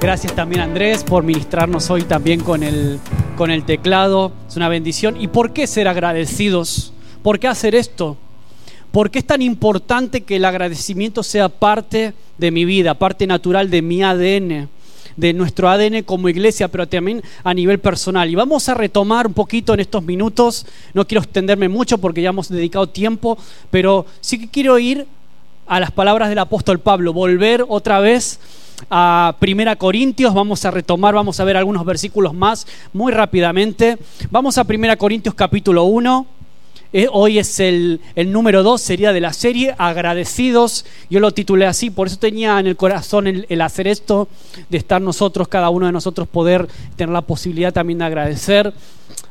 Gracias también Andrés por ministrarnos hoy también con el, con el teclado. Es una bendición. ¿Y por qué ser agradecidos? ¿Por qué hacer esto? ¿Por qué es tan importante que el agradecimiento sea parte de mi vida, parte natural de mi ADN? de nuestro ADN como iglesia, pero también a nivel personal. Y vamos a retomar un poquito en estos minutos, no quiero extenderme mucho porque ya hemos dedicado tiempo, pero sí que quiero ir a las palabras del apóstol Pablo, volver otra vez a Primera Corintios, vamos a retomar, vamos a ver algunos versículos más muy rápidamente. Vamos a Primera Corintios capítulo 1. Eh, hoy es el, número 2, sería de la serie, agradecidos. Yo lo titulé así, por eso tenía en el corazón el, el, hacer esto, de estar nosotros, cada uno de nosotros, poder tener la posibilidad también de agradecer.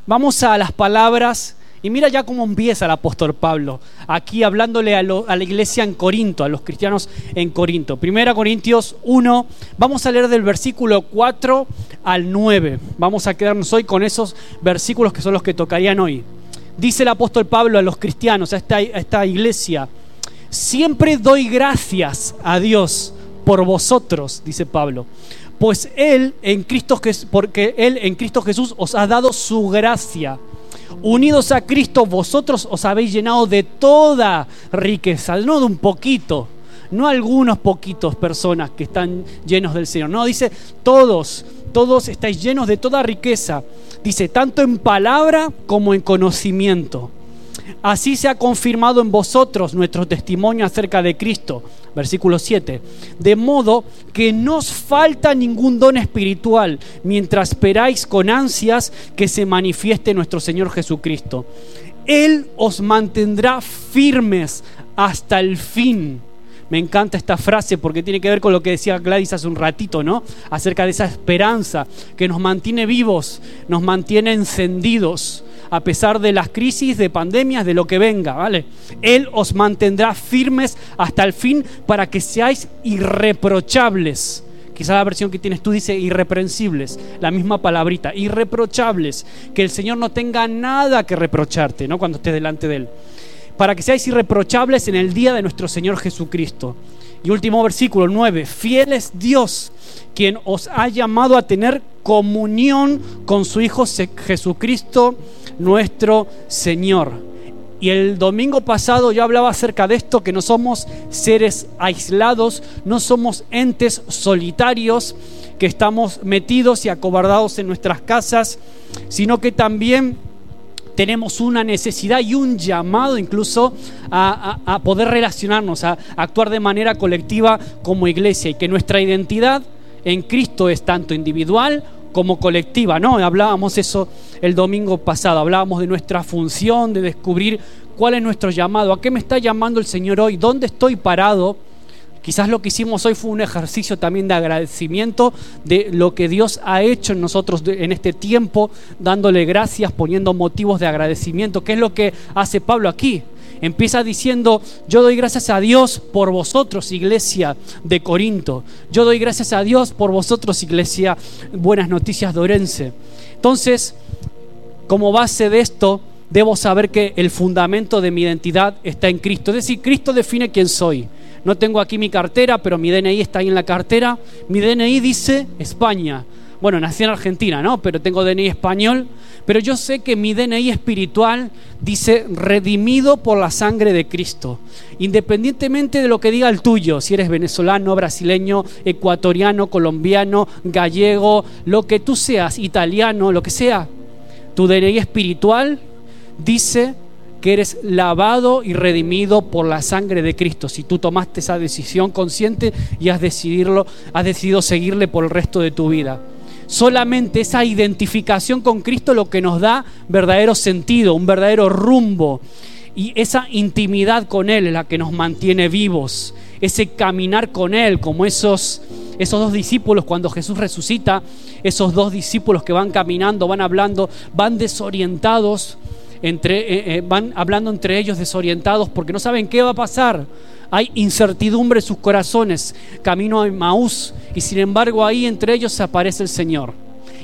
Vamos a las palabras y mira ya cómo empieza el apóstol Pablo, aquí hablándole a, la iglesia en Corinto, a los cristianos en Corinto. Primera Corintios 1, vamos a leer del versículo 4 al 9. Vamos a quedarnos hoy con esos versículos que son los que tocarían hoy. Dice el apóstol Pablo a los cristianos, a esta, iglesia, siempre doy gracias a Dios por vosotros, dice Pablo, pues Él en Cristo, porque Él en Cristo Jesús os ha dado su gracia Unidos a Cristo, vosotros os habéis llenado de toda riqueza, no de un poquito, no algunos poquitos personas que están llenos del Señor. No, dice todos, todos estáis llenos de toda riqueza. Dice, tanto en palabra como en conocimiento. Así se ha confirmado en vosotros nuestro testimonio acerca de Cristo. Versículo 7. De modo que no os falta ningún don espiritual mientras esperáis con ansias que se manifieste nuestro Señor Jesucristo. Él os mantendrá firmes hasta el fin. Me encanta esta frase porque tiene que ver con lo que decía Gladys hace un ratito, ¿no? Acerca de esa esperanza que nos mantiene vivos, nos mantiene encendidos a pesar de las crisis, de pandemias, de lo que venga, ¿vale? Él os mantendrá firmes hasta el fin para que seáis irreprochables. Quizá la versión que tienes tú dice irreprensibles, la misma palabrita, irreprochables, que el Señor no tenga nada que reprocharte, ¿no? Cuando estés delante de Él. Para que seáis irreprochables en el día de nuestro Señor Jesucristo. Y último versículo 9, fiel es Dios quien os ha llamado a tener comunión con su Hijo Jesucristo nuestro Señor. Y el domingo pasado yo hablaba acerca de esto, que no somos seres aislados, no somos entes solitarios que estamos metidos y acobardados en nuestras casas, sino que también tenemos una necesidad y un llamado incluso a, poder relacionarnos, a actuar de manera colectiva como iglesia y que nuestra identidad en Cristo es tanto individual como colectiva, ¿no? Hablábamos eso el domingo pasado, hablábamos de nuestra función, de descubrir cuál es nuestro llamado, a qué me está llamando el Señor hoy, dónde estoy parado. Quizás lo que hicimos hoy fue un ejercicio también de agradecimiento de lo que Dios ha hecho en nosotros en este tiempo, dándole gracias, poniendo motivos de agradecimiento, ¿Qué es lo que hace Pablo aquí. Empieza diciendo, yo doy gracias a Dios por vosotros, iglesia de Corinto. Yo doy gracias a Dios por vosotros, iglesia Buenas Noticias de Orense. Entonces, como base de esto, debo saber que el fundamento de mi identidad está en Cristo. Es decir, Cristo define quién soy. No tengo aquí mi cartera, pero mi DNI está ahí en la cartera. Mi DNI dice España. Bueno, nací en Argentina, ¿no? Pero tengo DNI español. Pero yo sé que mi DNI espiritual dice redimido por la sangre de Cristo. Independientemente de lo que diga el tuyo, si eres venezolano, brasileño, ecuatoriano, colombiano, gallego, lo que tú seas, italiano, lo que sea, tu DNI espiritual dice que eres lavado y redimido por la sangre de Cristo. Si tú tomaste esa decisión consciente y has, decidirlo, has decidido seguirle por el resto de tu vida solamente esa identificación con Cristo lo que nos da verdadero sentido, un verdadero rumbo. Y esa intimidad con Él es la que nos mantiene vivos. Ese caminar con Él, como esos, esos dos discípulos cuando Jesús resucita, esos dos discípulos que van caminando, van hablando, van desorientados, entre, eh, eh, van hablando entre ellos desorientados porque no saben qué va a pasar. Hay incertidumbre en sus corazones, camino a Maús, y sin embargo ahí entre ellos aparece el Señor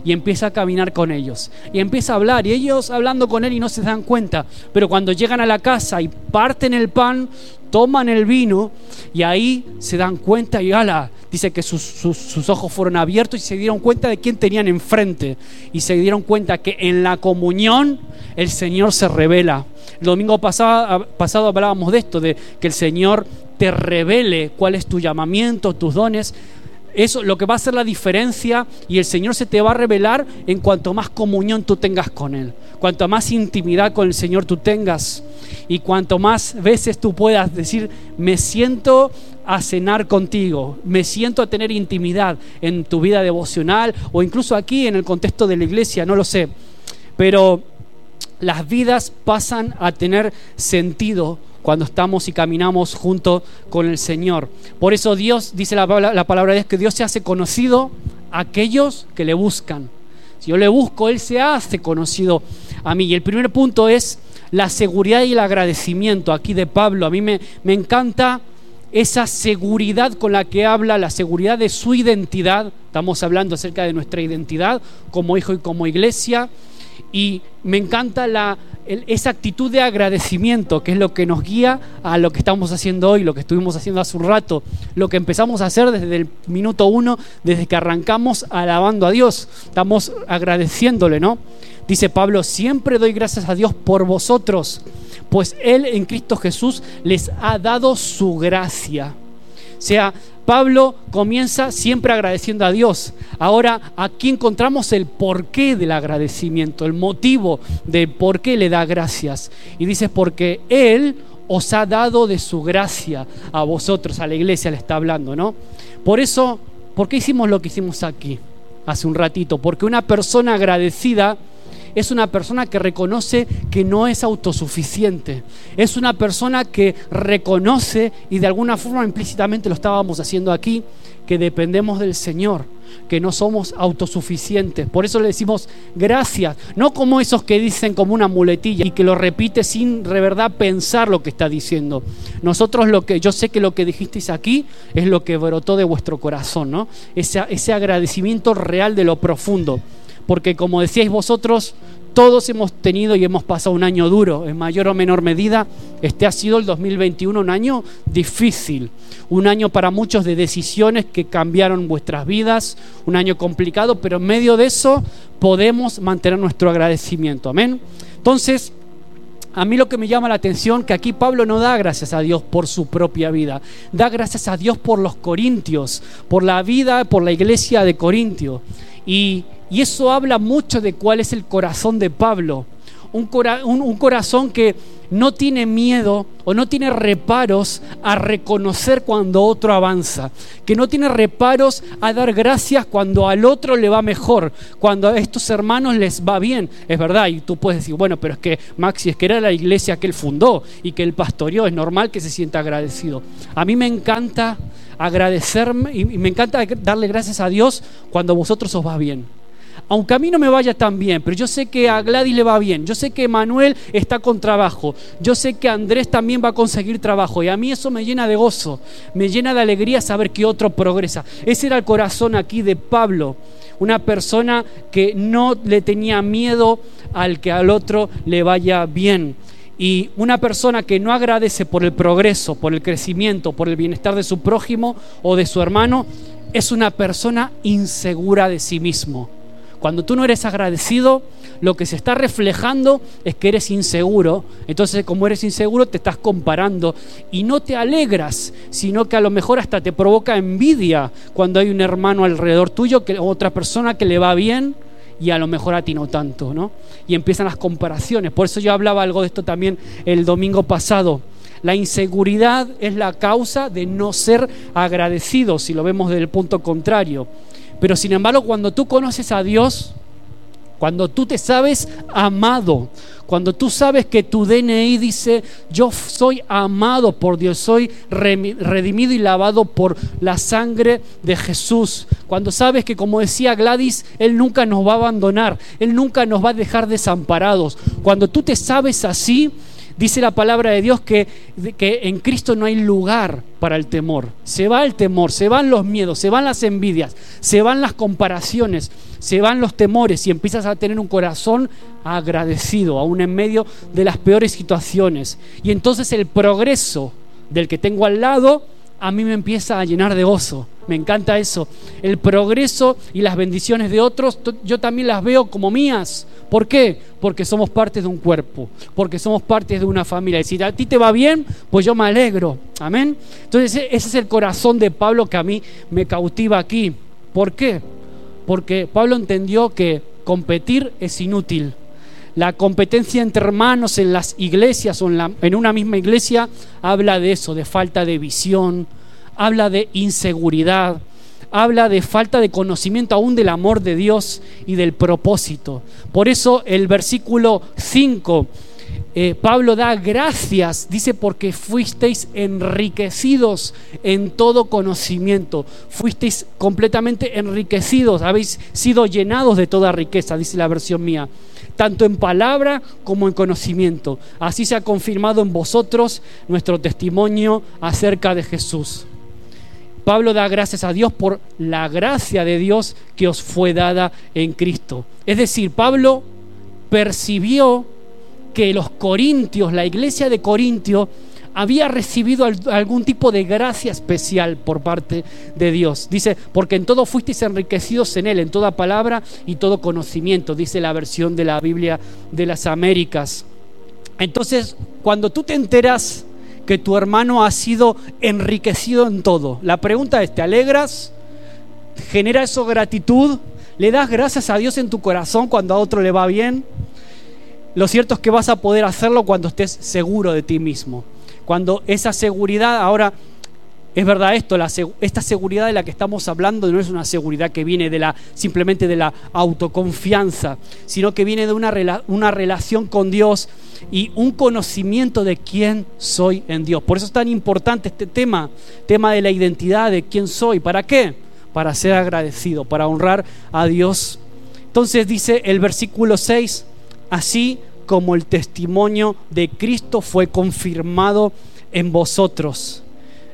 y empieza a caminar con ellos. Y empieza a hablar, y ellos hablando con él y no se dan cuenta. Pero cuando llegan a la casa y parten el pan, toman el vino y ahí se dan cuenta y ala, dice que sus, sus, ojos fueron abiertos y se dieron cuenta de quién tenían enfrente y se dieron cuenta que en la comunión el Señor se revela. El domingo pasado, pasado hablábamos de esto, de que el Señor te revele cuál es tu llamamiento, tus dones. Eso lo que va a hacer la diferencia y el Señor se te va a revelar en cuanto más comunión tú tengas con Él, cuanto más intimidad con el Señor tú tengas y cuanto más veces tú puedas decir, me siento a cenar contigo, me siento a tener intimidad en tu vida devocional o incluso aquí en el contexto de la iglesia, no lo sé, pero las vidas pasan a tener sentido cuando estamos y caminamos junto con el Señor. Por eso Dios, dice la, palabra de Dios, que Dios se hace conocido a aquellos que le buscan. Si yo le busco, Él se hace conocido a mí. Y el primer punto es la seguridad y el agradecimiento aquí de Pablo. A mí me, me encanta esa seguridad con la que habla, la seguridad de su identidad. Estamos hablando acerca de nuestra identidad como hijo y como iglesia y me encanta la, esa actitud de agradecimiento, que es lo que nos guía a lo que estamos haciendo hoy, lo que estuvimos haciendo hace un rato, lo que empezamos a hacer desde el minuto uno, desde que arrancamos alabando a Dios. Estamos agradeciéndole, ¿no? Dice Pablo, siempre doy gracias a Dios por vosotros, pues Él en Cristo Jesús les ha dado su gracia. O sea, Pablo comienza siempre agradeciendo a Dios. Ahora aquí encontramos el porqué del agradecimiento, el motivo de por qué le da gracias. Y dice, porque Él os ha dado de su gracia a vosotros, a la iglesia le está hablando, ¿no? Por eso, ¿por qué hicimos lo que hicimos aquí hace un ratito? Porque una persona agradecida es una persona que reconoce que no es autosuficiente. Es una persona que reconoce, y de alguna forma implícitamente lo estábamos haciendo aquí, que dependemos del Señor, que no somos autosuficientes. Por eso le decimos gracias, no como esos que dicen como una muletilla y que lo repite sin de verdad pensar lo que está diciendo. Nosotros lo que, yo sé que lo que dijisteis aquí es lo que brotó de vuestro corazón, ¿no? Ese, ese agradecimiento real de lo profundo porque como decíais vosotros, todos hemos tenido y hemos pasado un año duro, en mayor o menor medida. Este ha sido el 2021 un año difícil, un año para muchos de decisiones que cambiaron vuestras vidas, un año complicado, pero en medio de eso podemos mantener nuestro agradecimiento. Amén. Entonces, a mí lo que me llama la atención que aquí Pablo no da gracias a Dios por su propia vida, da gracias a Dios por los corintios, por la vida, por la iglesia de Corintio. Y y eso habla mucho de cuál es el corazón de Pablo. Un, corazón que no tiene miedo o no tiene reparos a reconocer cuando otro avanza, que no tiene reparos a dar gracias cuando al otro le va mejor, cuando a estos hermanos les va bien. Es verdad, y tú puedes decir, bueno, pero es que Maxi, es que era la iglesia que él fundó y que él pastoreó, es normal que se sienta agradecido. A mí me encanta agradecerme y me encanta darle gracias a Dios cuando a vosotros os va bien aunque a mí no me vaya tan bien, pero yo sé que a Gladys le va bien, yo sé que Manuel está con trabajo, yo sé que Andrés también va a conseguir trabajo y a mí eso me llena de gozo, me llena de alegría saber que otro progresa. Ese era el corazón aquí de Pablo, una persona que no le tenía miedo al que al otro le vaya bien. Y una persona que no agradece por el progreso, por el crecimiento, por el bienestar de su prójimo o de su hermano, es una persona insegura de sí mismo. Cuando tú no eres agradecido, lo que se está reflejando es que eres inseguro. Entonces, como eres inseguro, te estás comparando y no te alegras, sino que a lo mejor hasta te provoca envidia cuando hay un hermano alrededor tuyo, que, otra persona que le va bien y a lo mejor a ti no tanto, ¿no? Y empiezan las comparaciones. Por eso yo hablaba algo de esto también el domingo pasado. La inseguridad es la causa de no ser agradecido, si lo vemos desde el punto contrario. Pero sin embargo, cuando tú conoces a Dios, cuando tú te sabes amado, cuando tú sabes que tu DNI dice, yo soy amado por Dios, soy redimido y lavado por la sangre de Jesús, cuando sabes que como decía Gladys, Él nunca nos va a abandonar, Él nunca nos va a dejar desamparados, cuando tú te sabes así, Dice la palabra de Dios que, que en Cristo no hay lugar para el temor. Se va el temor, se van los miedos, se van las envidias, se van las comparaciones, se van los temores y empiezas a tener un corazón agradecido, aún en medio de las peores situaciones. Y entonces el progreso del que tengo al lado, a mí me empieza a llenar de gozo. Me encanta eso. El progreso y las bendiciones de otros, yo también las veo como mías. ¿Por qué? Porque somos parte de un cuerpo, porque somos parte de una familia. Y si a ti te va bien, pues yo me alegro. Amén. Entonces ese es el corazón de Pablo que a mí me cautiva aquí. ¿Por qué? Porque Pablo entendió que competir es inútil. La competencia entre hermanos en las iglesias o en, en una misma iglesia habla de eso, de falta de visión, habla de inseguridad, habla de falta de conocimiento aún del amor de Dios y del propósito. Por eso el versículo 5, eh, Pablo da gracias, dice, porque fuisteis enriquecidos en todo conocimiento, fuisteis completamente enriquecidos, habéis sido llenados de toda riqueza, dice la versión mía tanto en palabra como en conocimiento. Así se ha confirmado en vosotros nuestro testimonio acerca de Jesús. Pablo da gracias a Dios por la gracia de Dios que os fue dada en Cristo. Es decir, Pablo percibió que los corintios, la iglesia de Corintio, había recibido algún tipo de gracia especial por parte de Dios. Dice, porque en todo fuisteis enriquecidos en Él, en toda palabra y todo conocimiento, dice la versión de la Biblia de las Américas. Entonces, cuando tú te enteras que tu hermano ha sido enriquecido en todo. La pregunta es, ¿te alegras? ¿Genera eso gratitud? ¿Le das gracias a Dios en tu corazón cuando a otro le va bien? Lo cierto es que vas a poder hacerlo cuando estés seguro de ti mismo. Cuando esa seguridad ahora es verdad esto, esta seguridad de la que estamos hablando no es una seguridad que viene de la, simplemente de la autoconfianza, sino que viene de una, una relación con Dios y un conocimiento de quién soy en Dios. Por eso es tan importante este tema, tema de la identidad, de quién soy. ¿Para qué? Para ser agradecido, para honrar a Dios. Entonces dice el versículo 6, así como el testimonio de Cristo fue confirmado en vosotros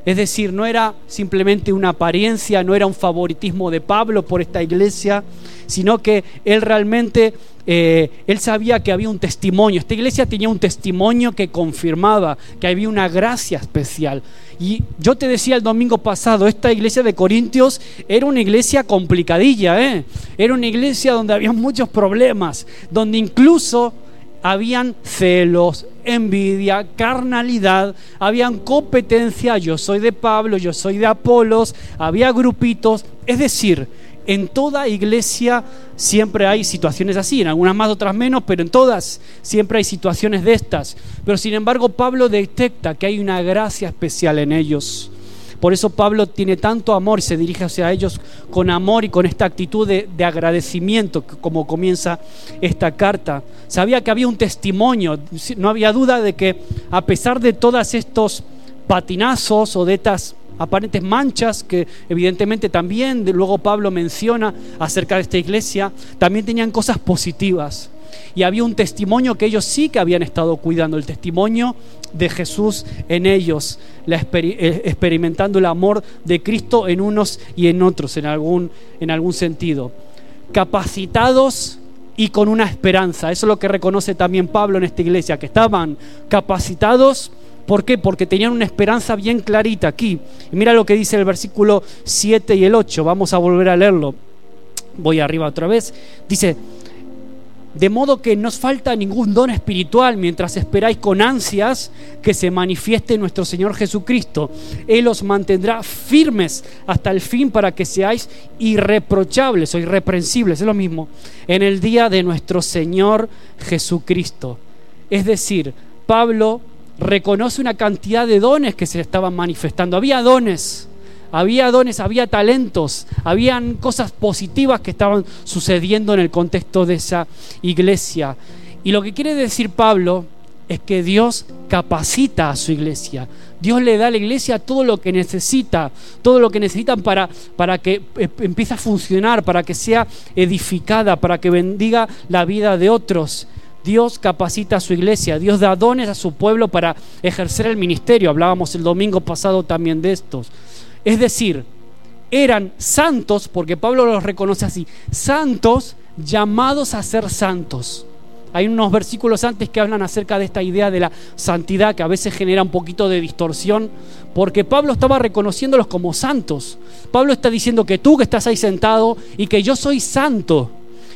es decir, no era simplemente una apariencia, no era un favoritismo de Pablo por esta iglesia, sino que él realmente, eh, él sabía que había un testimonio. Esta iglesia tenía un testimonio que confirmaba que había una gracia especial. Y yo te decía el domingo pasado, esta iglesia de Corintios era una iglesia complicadilla, ¿eh? era una iglesia donde había muchos problemas, donde incluso habían celos, envidia, carnalidad, habían competencia, yo soy de Pablo, yo soy de Apolos, había grupitos, es decir, en toda iglesia siempre hay situaciones así, en algunas más, otras menos, pero en todas siempre hay situaciones de estas. Pero sin embargo Pablo detecta que hay una gracia especial en ellos. Por eso Pablo tiene tanto amor y se dirige hacia ellos con amor y con esta actitud de, agradecimiento, como comienza esta carta. Sabía que había un testimonio, no había duda de que a pesar de todos estos patinazos o de estas aparentes manchas que evidentemente también luego Pablo menciona acerca de esta iglesia, también tenían cosas positivas y había un testimonio que ellos sí que habían estado cuidando, el testimonio de Jesús en ellos, eh, experimentando el amor de Cristo en unos y en otros, en algún, en algún sentido. Capacitados y con una esperanza. Eso es lo que reconoce también Pablo en esta iglesia, que estaban capacitados. ¿Por qué? Porque tenían una esperanza bien clarita aquí. Mira lo que dice el versículo 7 y el 8. Vamos a volver a leerlo. Voy arriba otra vez. Dice, de modo que no os falta ningún don espiritual mientras esperáis con ansias que se manifieste nuestro Señor Jesucristo. Él os mantendrá firmes hasta el fin para que seáis irreprochables o irreprensibles, es lo mismo, en el día de nuestro Señor Jesucristo. Es decir, Pablo reconoce una cantidad de dones que se estaban manifestando. Había dones había dones, había talentos, habían cosas positivas que estaban sucediendo en el contexto de esa iglesia. Y lo que quiere decir Pablo es que Dios capacita a su iglesia. Dios le da a la iglesia todo lo que necesita, todo lo que necesitan para, para que eh, empiece a funcionar, para que sea edificada, para que bendiga la vida de otros. Dios capacita a su iglesia, Dios da dones a su pueblo para ejercer el ministerio. Hablábamos el domingo pasado también de estos. Es decir, eran santos, porque Pablo los reconoce así, santos llamados a ser santos. Hay unos versículos antes que hablan acerca de esta idea de la santidad que a veces genera un poquito de distorsión, porque Pablo estaba reconociéndolos como santos. Pablo está diciendo que tú que estás ahí sentado y que yo soy santo.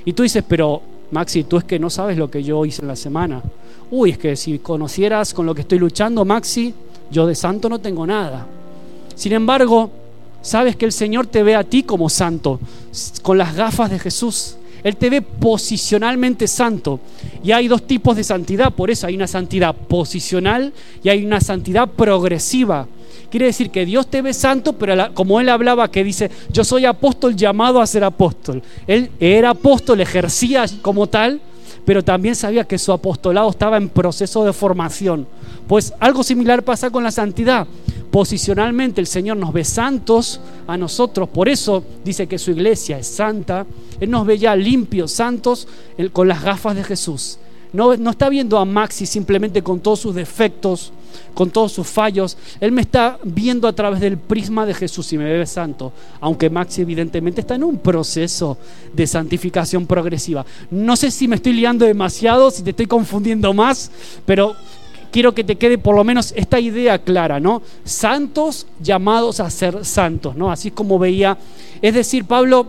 Y tú dices, pero Maxi, tú es que no sabes lo que yo hice en la semana. Uy, es que si conocieras con lo que estoy luchando, Maxi, yo de santo no tengo nada. Sin embargo, sabes que el Señor te ve a ti como santo, con las gafas de Jesús. Él te ve posicionalmente santo. Y hay dos tipos de santidad, por eso hay una santidad posicional y hay una santidad progresiva. Quiere decir que Dios te ve santo, pero como él hablaba que dice, yo soy apóstol llamado a ser apóstol. Él era apóstol, ejercía como tal, pero también sabía que su apostolado estaba en proceso de formación. Pues algo similar pasa con la santidad. Posicionalmente el Señor nos ve santos a nosotros, por eso dice que su iglesia es santa. Él nos ve ya limpios, santos, con las gafas de Jesús. No, no está viendo a Maxi simplemente con todos sus defectos, con todos sus fallos. Él me está viendo a través del prisma de Jesús y me ve santo. Aunque Maxi evidentemente está en un proceso de santificación progresiva. No sé si me estoy liando demasiado, si te estoy confundiendo más, pero quiero que te quede por lo menos esta idea clara, ¿no? Santos llamados a ser santos, ¿no? Así como veía, es decir, Pablo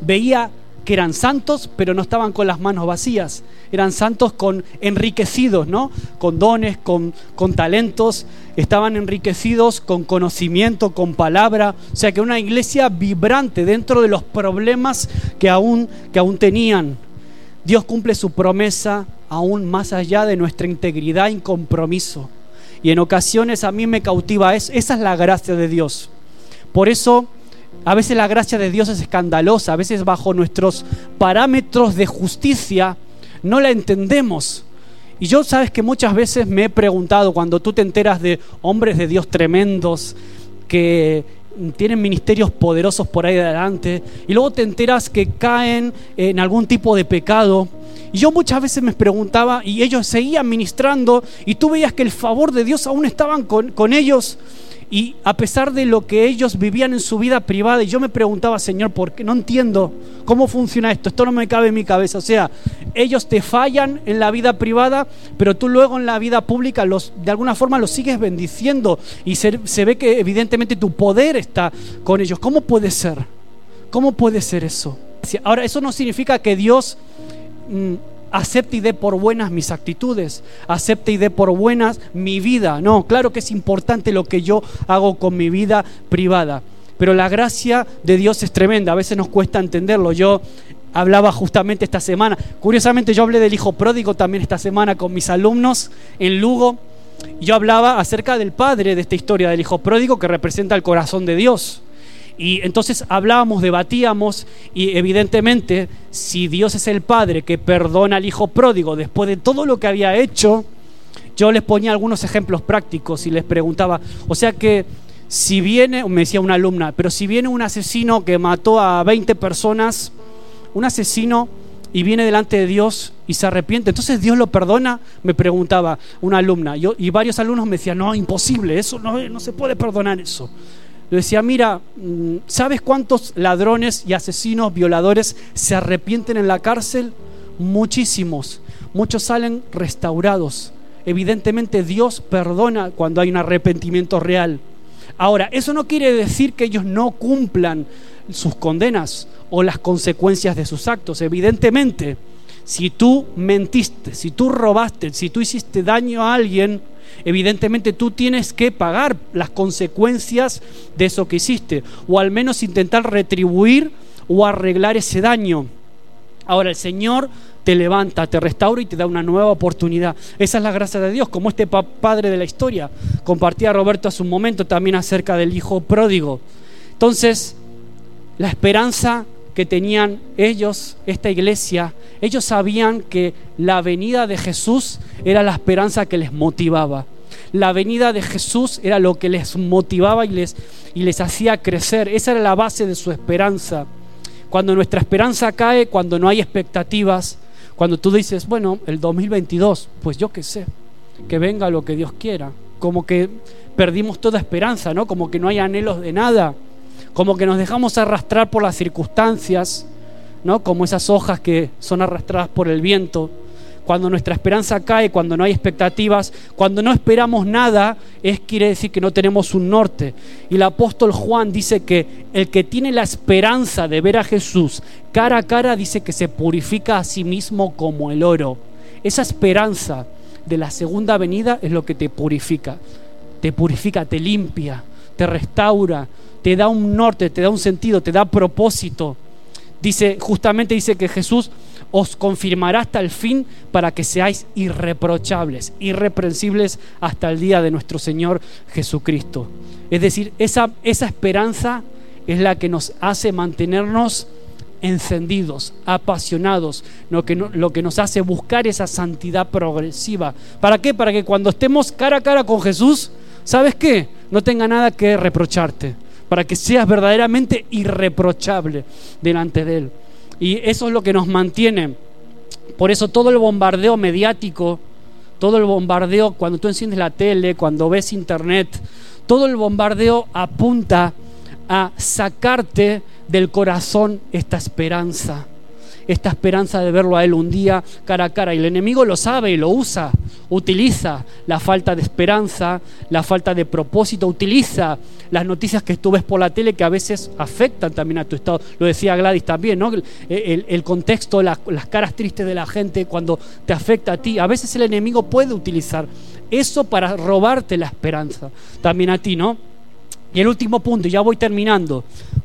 veía que eran santos, pero no estaban con las manos vacías. Eran santos con enriquecidos, ¿no? Con dones, con, con talentos, estaban enriquecidos con conocimiento, con palabra. O sea que una iglesia vibrante dentro de los problemas que aún, que aún tenían. Dios cumple su promesa aún más allá de nuestra integridad y compromiso. Y en ocasiones a mí me cautiva eso. Esa es la gracia de Dios. Por eso a veces la gracia de Dios es escandalosa, a veces bajo nuestros parámetros de justicia no la entendemos. Y yo sabes que muchas veces me he preguntado cuando tú te enteras de hombres de Dios tremendos que tienen ministerios poderosos por ahí adelante y luego te enteras que caen en algún tipo de pecado. Y yo muchas veces me preguntaba y ellos seguían ministrando y tú veías que el favor de Dios aún estaban con, con ellos y a pesar de lo que ellos vivían en su vida privada, y yo me preguntaba, Señor, ¿por qué no entiendo cómo funciona esto? Esto no me cabe en mi cabeza. O sea, ellos te fallan en la vida privada, pero tú luego en la vida pública los, de alguna forma los sigues bendiciendo y se, ve que evidentemente tu poder está con ellos. ¿Cómo puede ser? ¿Cómo puede ser eso? Ahora, eso no significa que Dios... Mm, acepte y dé por buenas mis actitudes, acepte y dé por buenas mi vida. No, claro que es importante lo que yo hago con mi vida privada, pero la gracia de Dios es tremenda, a veces nos cuesta entenderlo. Yo hablaba justamente esta semana, curiosamente yo hablé del hijo pródigo también esta semana con mis alumnos en Lugo. Yo hablaba acerca del padre de esta historia del hijo pródigo que representa el corazón de Dios. Y entonces hablábamos, debatíamos y evidentemente si Dios es el Padre que perdona al Hijo pródigo después de todo lo que había hecho, yo les ponía algunos ejemplos prácticos y les preguntaba, o sea que si viene, me decía una alumna, pero si viene un asesino que mató a 20 personas, un asesino y viene delante de Dios y se arrepiente, entonces Dios lo perdona, me preguntaba una alumna. Y varios alumnos me decían, no, imposible, eso no, no se puede perdonar eso. Le decía, mira, mm, ¿sabes cuántos ladrones y asesinos, violadores se arrepienten en la cárcel? Muchísimos. Muchos salen restaurados. Evidentemente Dios perdona cuando hay un arrepentimiento real. Ahora, eso no quiere decir que ellos no cumplan sus condenas o las consecuencias de sus actos. Evidentemente, si tú mentiste, si tú robaste, si tú hiciste daño a alguien, evidentemente tú tienes que pagar las consecuencias de eso que hiciste, o al menos intentar retribuir o arreglar ese daño. Ahora el Señor te levanta, te restaura y te da una nueva oportunidad. Esa es la gracia de Dios, como este padre de la historia. Compartía Roberto hace un momento también acerca del hijo pródigo. Entonces, la esperanza que tenían ellos, esta iglesia, ellos sabían que la venida de Jesús era la esperanza que les motivaba. La venida de Jesús era lo que les motivaba y les, y les hacía crecer. Esa era la base de su esperanza. Cuando nuestra esperanza cae, cuando no hay expectativas, cuando tú dices, bueno, el 2022, pues yo qué sé, que venga lo que Dios quiera. Como que perdimos toda esperanza, ¿no? Como que no hay anhelos de nada. Como que nos dejamos arrastrar por las circunstancias, ¿no? Como esas hojas que son arrastradas por el viento. cuando nuestra esperanza cae, cuando no hay expectativas, cuando no esperamos nada, es quiere decir que no tenemos un norte. Y el apóstol Juan dice que el que tiene la esperanza de ver a Jesús cara a cara dice que se purifica a sí mismo como el oro. Esa esperanza de la segunda venida es lo que te purifica. Te purifica, te limpia, te restaura, te da un norte, te da un sentido, te da propósito. Dice, justamente dice que Jesús os confirmará hasta el fin para que seáis irreprochables, irreprensibles hasta el día de nuestro Señor Jesucristo. Es decir, esa, esa esperanza es la que nos hace mantenernos encendidos, apasionados, lo que, lo que nos hace buscar esa santidad progresiva. ¿Para qué? Para que cuando estemos cara a cara con Jesús, ¿sabes qué? No tenga nada que reprocharte, para que seas verdaderamente irreprochable delante de Él. Y eso es lo que nos mantiene. Por eso todo el bombardeo mediático, todo el bombardeo cuando tú enciendes la tele, cuando ves internet, todo el bombardeo apunta a sacarte del corazón esta esperanza esta esperanza de verlo a Él un día cara a cara. Y el enemigo lo sabe y lo usa, utiliza la falta de esperanza, la falta de propósito, utiliza las noticias que tú ves por la tele que a veces afectan también a tu estado. Lo decía Gladys también, ¿no? El, contexto, las caras tristes de la gente cuando te afecta a ti. A veces el enemigo puede utilizar eso para robarte la esperanza también a ti, ¿no? Y el último punto, ya voy terminando,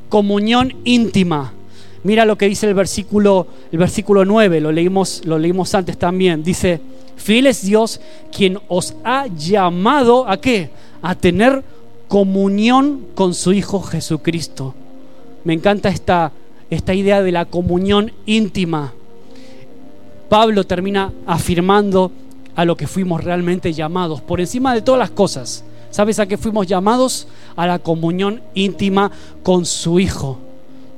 comunión íntima. Mira lo que dice el versículo, el versículo 9, lo leímos, lo leímos antes también. Dice, fiel es Dios quien os ha llamado a qué? A tener comunión con su Hijo Jesucristo. Me encanta esta, esta idea de la comunión íntima. Pablo termina afirmando a lo que fuimos realmente llamados, por encima de todas las cosas. ¿Sabes a qué fuimos llamados? A la comunión íntima con su Hijo.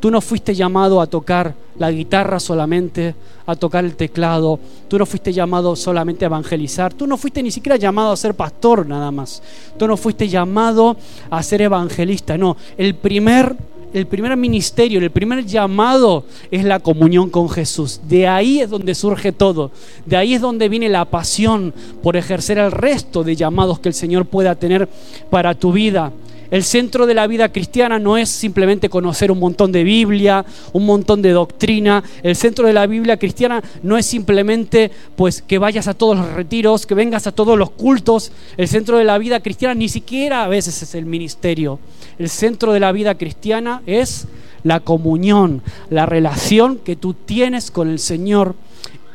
Tú no fuiste llamado a tocar la guitarra solamente, a tocar el teclado. Tú no fuiste llamado solamente a evangelizar. Tú no fuiste ni siquiera llamado a ser pastor nada más. Tú no fuiste llamado a ser evangelista. No, el primer el primer ministerio, el primer llamado es la comunión con Jesús. De ahí es donde surge todo. De ahí es donde viene la pasión por ejercer el resto de llamados que el Señor pueda tener para tu vida. El centro de la vida cristiana no es simplemente conocer un montón de Biblia, un montón de doctrina. El centro de la Biblia cristiana no es simplemente pues que vayas a todos los retiros, que vengas a todos los cultos. El centro de la vida cristiana ni siquiera a veces es el ministerio. El centro de la vida cristiana es la comunión, la relación que tú tienes con el Señor.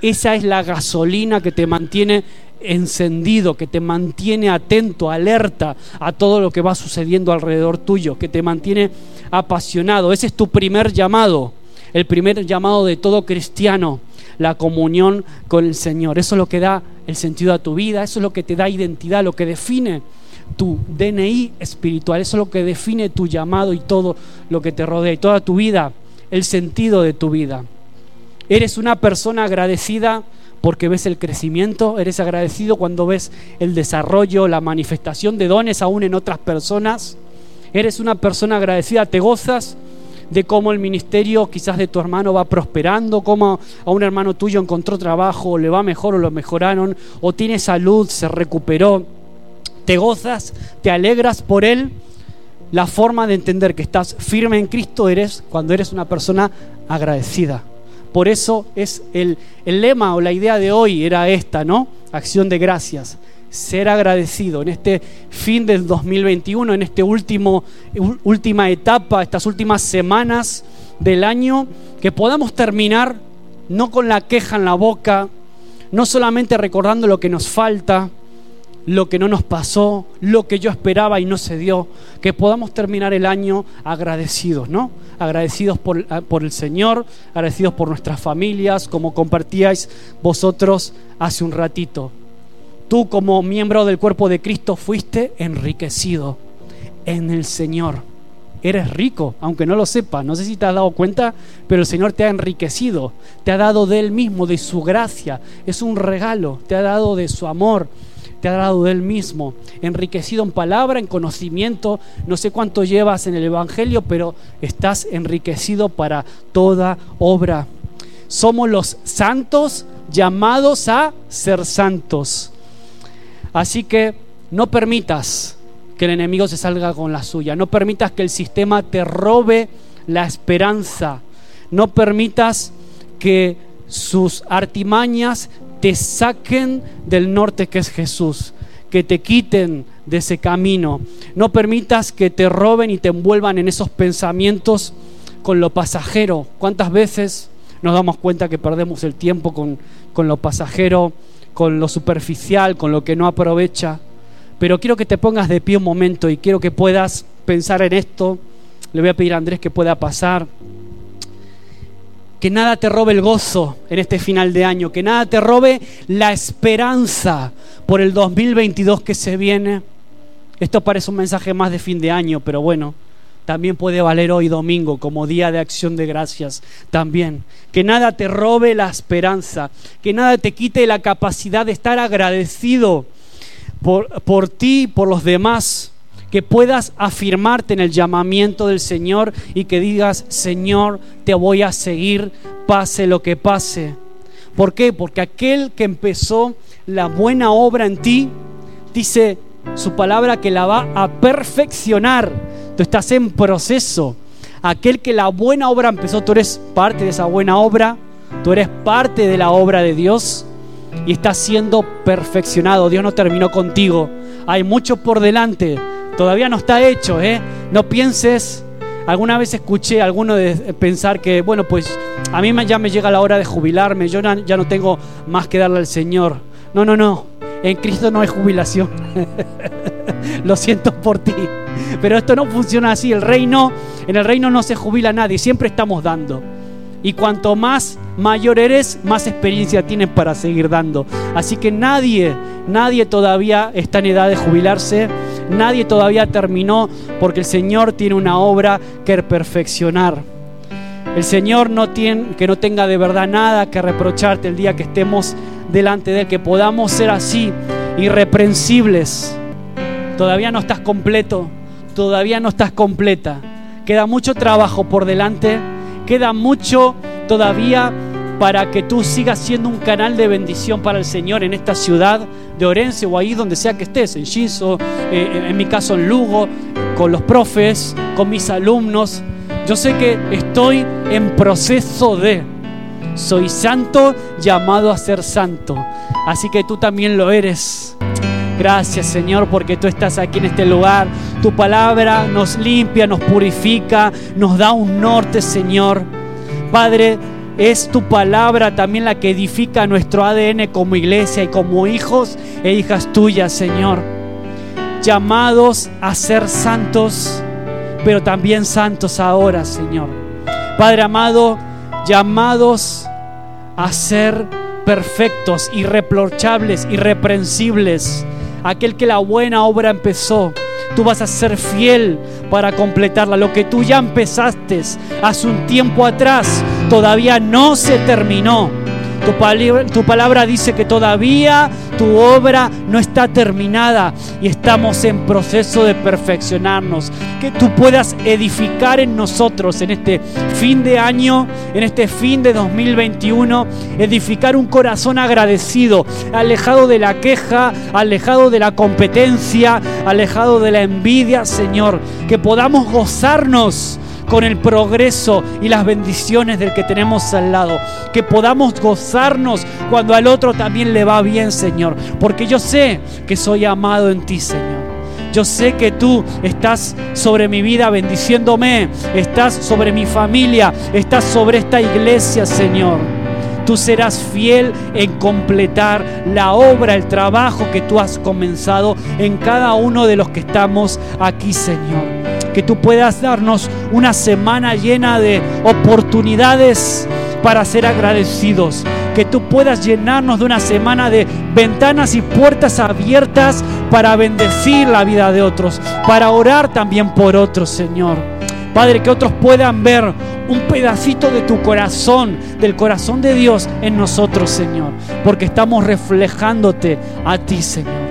Esa es la gasolina que te mantiene encendido, que te mantiene atento, alerta a todo lo que va sucediendo alrededor tuyo, que te mantiene apasionado. Ese es tu primer llamado, el primer llamado de todo cristiano, la comunión con el Señor. Eso es lo que da el sentido a tu vida, eso es lo que te da identidad, lo que define tu DNI espiritual, eso es lo que define tu llamado y todo lo que te rodea, y toda tu vida, el sentido de tu vida. Eres una persona agradecida porque ves el crecimiento, eres agradecido cuando ves el desarrollo, la manifestación de dones aún en otras personas, eres una persona agradecida, te gozas de cómo el ministerio quizás de tu hermano va prosperando, cómo a un hermano tuyo encontró trabajo, le va mejor o lo mejoraron, o tiene salud, se recuperó, te gozas, te alegras por él. La forma de entender que estás firme en Cristo eres cuando eres una persona agradecida. Por eso es el, lema o la idea de hoy era esta, ¿no? Acción de gracias. Ser agradecido en este fin del 2021, en esta última etapa, estas últimas semanas del año, que podamos terminar no con la queja en la boca, no solamente recordando lo que nos falta, lo que no nos pasó, lo que yo esperaba y no se dio, que podamos terminar el año agradecidos, ¿no? Agradecidos por, ah, por, el Señor, agradecidos por nuestras familias, como compartíais vosotros hace un ratito. Tú como miembro del cuerpo de Cristo fuiste enriquecido en el Señor. Eres rico, aunque no lo sepas. No sé si te has dado cuenta, pero el Señor te ha enriquecido. Te ha dado de Él mismo, de su gracia. Es un regalo. Te ha dado de su amor te ha dado de Él mismo, enriquecido en palabra, en conocimiento. No sé cuánto llevas en el Evangelio, pero estás enriquecido para toda obra. Somos los santos llamados a ser santos. Así que no permitas que el enemigo se salga con la suya, no permitas que el sistema te robe la esperanza, no permitas que sus artimañas te saquen del norte que es Jesús, que te quiten de ese camino. No permitas que te roben y te envuelvan en esos pensamientos con lo pasajero. ¿Cuántas veces nos damos cuenta que perdemos el tiempo con, con lo pasajero, con lo superficial, con lo que no aprovecha? Pero quiero que te pongas de pie un momento y quiero que puedas pensar en esto. Le voy a pedir a Andrés que pueda pasar. Que nada te robe el gozo en este final de año, que nada te robe la esperanza por el 2022 que se viene. Esto parece un mensaje más de fin de año, pero bueno, también puede valer hoy domingo como día de acción de gracias también. Que nada te robe la esperanza, que nada te quite la capacidad de estar agradecido por, por ti, por los demás que puedas afirmarte en el llamamiento del Señor y que digas, Señor, te voy a seguir, pase lo que pase. ¿Por qué? Porque aquel que empezó la buena obra en ti, dice su palabra que la va a perfeccionar. Tú estás en proceso. Aquel que la buena obra empezó, tú eres parte de esa buena obra, tú eres parte de la obra de Dios y estás siendo perfeccionado. Dios no terminó contigo. Hay mucho por delante Todavía no está hecho, ¿eh? No pienses. Alguna vez escuché a alguno pensar que, bueno, pues a mí ya me llega la hora de jubilarme, yo ya no tengo más que darle al Señor. No, no, no. En Cristo no hay jubilación. Lo siento por ti. Pero esto no funciona así. El reino, en el reino no se jubila nadie, siempre estamos dando. Y cuanto más mayor eres, más experiencia tienes para seguir dando. Así que nadie, nadie todavía está en edad de jubilarse Nadie todavía terminó porque el Señor tiene una obra que perfeccionar. El Señor no tiene, que no tenga de verdad nada que reprocharte el día que estemos delante de Él, que podamos ser así, irreprensibles. Todavía no estás completo, todavía no estás completa. Queda mucho trabajo por delante, queda mucho todavía para que tú sigas siendo un canal de bendición para el Señor en esta ciudad de Orense o ahí donde sea que estés, en Giso, eh, en mi caso en Lugo, con los profes, con mis alumnos. Yo sé que estoy en proceso de, soy santo llamado a ser santo, así que tú también lo eres. Gracias Señor porque tú estás aquí en este lugar. Tu palabra nos limpia, nos purifica, nos da un norte Señor. Padre, es tu palabra también la que edifica nuestro ADN como iglesia y como hijos e hijas tuyas, Señor. Llamados a ser santos, pero también santos ahora, Señor. Padre amado, llamados a ser perfectos, irreprochables, irreprensibles. Aquel que la buena obra empezó tú vas a ser fiel para completarla. Lo que tú ya empezaste hace un tiempo atrás todavía no se terminó. Tu palabra, dice que todavía tu obra no está terminada y estamos en proceso de perfeccionarnos. Que tú puedas edificar en nosotros en este fin de año, en este fin de 2021, edificar un corazón agradecido, alejado de la queja, alejado de la competencia, alejado de la envidia, Señor. Que podamos gozarnos con el progreso y las bendiciones del que tenemos al lado. Que podamos gozarnos cuando al otro también le va bien, Señor. Porque yo sé que soy amado en ti, Señor. Yo sé que tú estás sobre mi vida bendiciéndome, estás sobre mi familia, estás sobre esta iglesia, Señor. Tú serás fiel en completar la obra, el trabajo que tú has comenzado en cada uno de los que estamos aquí, Señor que tú puedas darnos una semana llena de oportunidades para ser agradecidos. Que tú puedas llenarnos de una semana de ventanas y puertas abiertas para bendecir la vida de otros, para orar también por otros, Señor. Padre, que otros puedan ver un pedacito de tu corazón, del corazón de Dios en nosotros, Señor, porque estamos reflejándote a ti, Señor.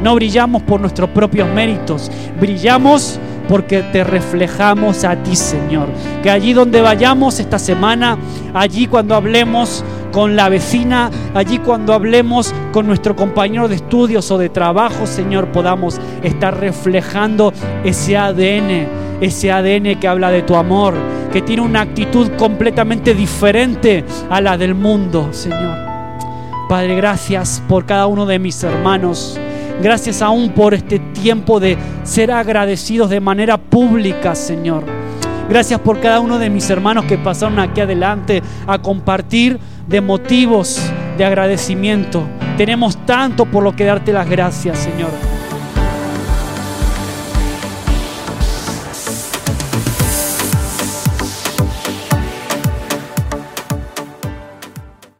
No brillamos por nuestros propios méritos, brillamos porque te reflejamos a ti, Señor. Que allí donde vayamos esta semana, allí cuando hablemos con la vecina, allí cuando hablemos con nuestro compañero de estudios o de trabajo, Señor, podamos estar reflejando ese ADN, ese ADN que habla de tu amor, que tiene una actitud completamente diferente a la del mundo, Señor. Padre, gracias por cada uno de mis hermanos. Gracias aún por este tiempo de ser agradecidos de manera pública, Señor. Gracias por cada uno de mis hermanos que pasaron aquí adelante a compartir de motivos de agradecimiento. Tenemos tanto por lo que darte las gracias, Señor.